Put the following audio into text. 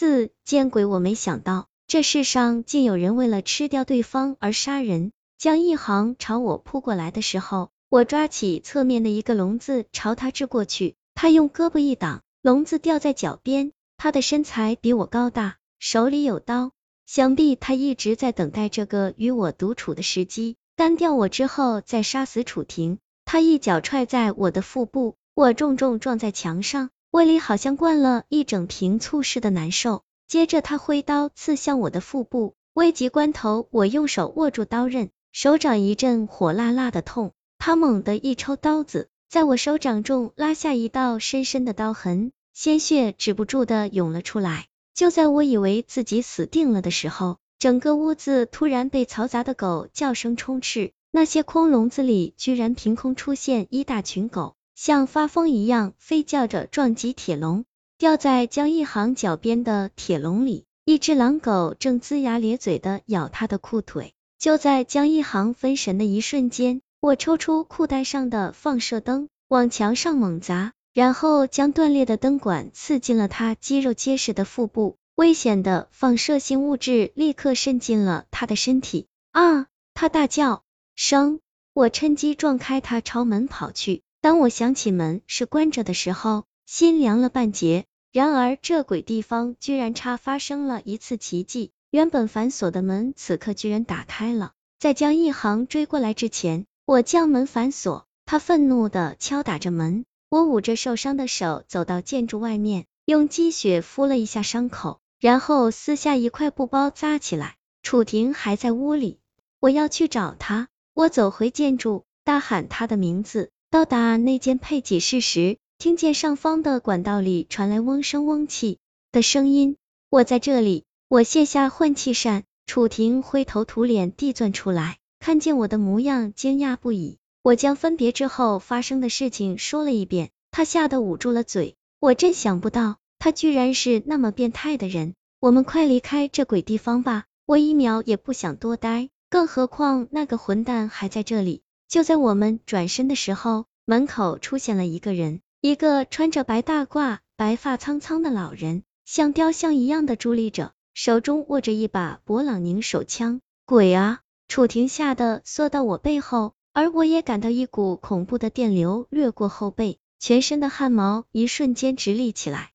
四见鬼！我没想到这世上竟有人为了吃掉对方而杀人。江一航朝我扑过来的时候，我抓起侧面的一个笼子朝他掷过去，他用胳膊一挡，笼子掉在脚边。他的身材比我高大，手里有刀，想必他一直在等待这个与我独处的时机，干掉我之后再杀死楚婷。他一脚踹在我的腹部，我重重撞在墙上。胃里好像灌了一整瓶醋似的难受，接着他挥刀刺向我的腹部，危急关头，我用手握住刀刃，手掌一阵火辣辣的痛，他猛地一抽刀子，在我手掌中拉下一道深深的刀痕，鲜血止不住的涌了出来。就在我以为自己死定了的时候，整个屋子突然被嘈杂的狗叫声充斥，那些空笼子里居然凭空出现一大群狗。像发疯一样飞叫着撞击铁笼，掉在江一航脚边的铁笼里，一只狼狗正龇牙咧嘴的咬他的裤腿。就在江一航分神的一瞬间，我抽出裤带上的放射灯，往墙上猛砸，然后将断裂的灯管刺进了他肌肉结实的腹部，危险的放射性物质立刻渗进了他的身体。啊！他大叫声，我趁机撞开他，朝门跑去。当我想起门是关着的时候，心凉了半截。然而这鬼地方居然差发生了一次奇迹，原本反锁的门此刻居然打开了。在江一航追过来之前，我将门反锁。他愤怒的敲打着门，我捂着受伤的手走到建筑外面，用积雪敷了一下伤口，然后撕下一块布包扎起来。楚婷还在屋里，我要去找她。我走回建筑，大喊她的名字。到达那间配给室时，听见上方的管道里传来嗡声嗡气的声音。我在这里，我卸下换气扇。楚婷灰头土脸地钻出来，看见我的模样，惊讶不已。我将分别之后发生的事情说了一遍，他吓得捂住了嘴。我真想不到，他居然是那么变态的人。我们快离开这鬼地方吧，我一秒也不想多待，更何况那个混蛋还在这里。就在我们转身的时候，门口出现了一个人，一个穿着白大褂、白发苍苍的老人，像雕像一样的伫立着，手中握着一把勃朗宁手枪。鬼啊！楚婷吓得缩到我背后，而我也感到一股恐怖的电流掠过后背，全身的汗毛一瞬间直立起来。